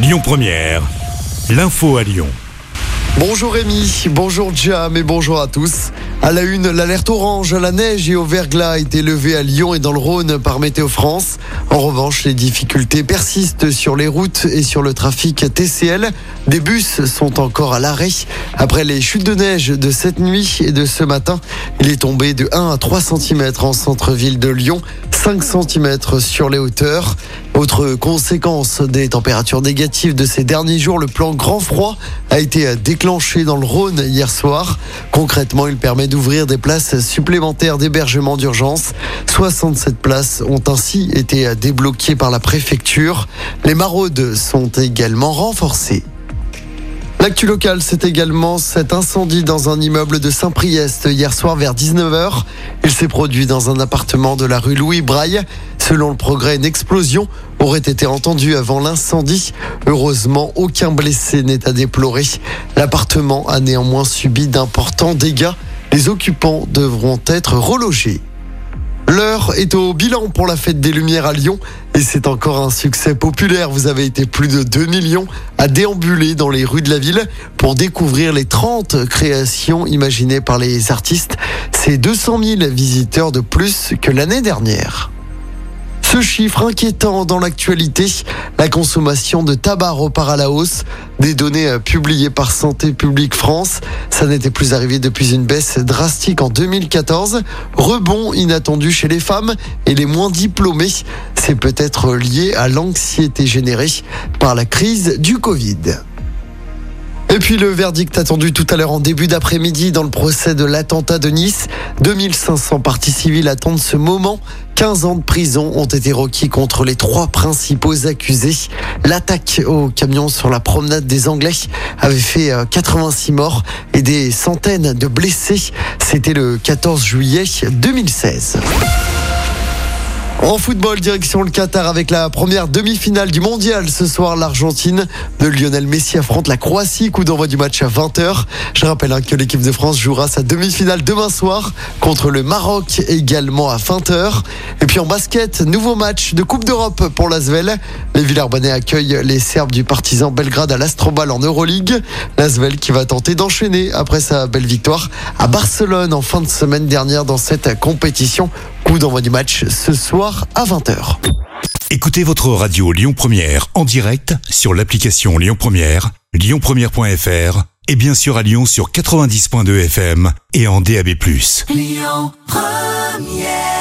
Lyon Première, l'info à Lyon. Bonjour Rémi, bonjour Jam et bonjour à tous. À la une, l'alerte orange la neige et au verglas a été levée à Lyon et dans le Rhône par Météo France. En revanche, les difficultés persistent sur les routes et sur le trafic TCL. Des bus sont encore à l'arrêt. Après les chutes de neige de cette nuit et de ce matin, il est tombé de 1 à 3 cm en centre-ville de Lyon, 5 cm sur les hauteurs. Autre conséquence des températures négatives de ces derniers jours, le plan grand froid a été déclenché dans le Rhône hier soir. Concrètement, il permet d'ouvrir des places supplémentaires d'hébergement d'urgence. 67 places ont ainsi été débloquées par la préfecture. Les maraudes sont également renforcées. L'actu locale, c'est également cet incendie dans un immeuble de Saint-Priest hier soir vers 19h. Il s'est produit dans un appartement de la rue Louis Braille. Selon le progrès, une explosion aurait été entendue avant l'incendie. Heureusement, aucun blessé n'est à déplorer. L'appartement a néanmoins subi d'importants dégâts. Les occupants devront être relogés. L'heure est au bilan pour la fête des Lumières à Lyon et c'est encore un succès populaire. Vous avez été plus de 2 millions à déambuler dans les rues de la ville pour découvrir les 30 créations imaginées par les artistes. C'est 200 000 visiteurs de plus que l'année dernière. Ce chiffre inquiétant dans l'actualité, la consommation de tabac repart à la hausse. Des données euh, publiées par Santé publique France, ça n'était plus arrivé depuis une baisse drastique en 2014. Rebond inattendu chez les femmes et les moins diplômés. C'est peut-être lié à l'anxiété générée par la crise du Covid. Et puis le verdict attendu tout à l'heure en début d'après-midi dans le procès de l'attentat de Nice. 2500 parties civiles attendent ce moment. 15 ans de prison ont été requis contre les trois principaux accusés. L'attaque au camion sur la promenade des Anglais avait fait 86 euh, morts et des centaines de blessés. C'était le 14 juillet 2016. En football, direction le Qatar avec la première demi-finale du mondial. Ce soir, l'Argentine de Lionel Messi affronte la Croatie. Coup d'envoi du match à 20h. Je rappelle hein, que l'équipe de France jouera sa demi-finale demain soir contre le Maroc également à 20h. Et puis en basket, nouveau match de Coupe d'Europe pour l'Asvel. Les Villers-Banais accueillent les Serbes du partisan Belgrade à l'Astrobal en Euroleague. L'Asvel qui va tenter d'enchaîner après sa belle victoire à Barcelone en fin de semaine dernière dans cette compétition. Coup d'envoi du match ce soir à 20h. Écoutez votre radio Lyon Première en direct sur l'application Lyon Première, lyonpremière.fr et bien sûr à Lyon sur 90.2 FM et en DAB+. Lyon Première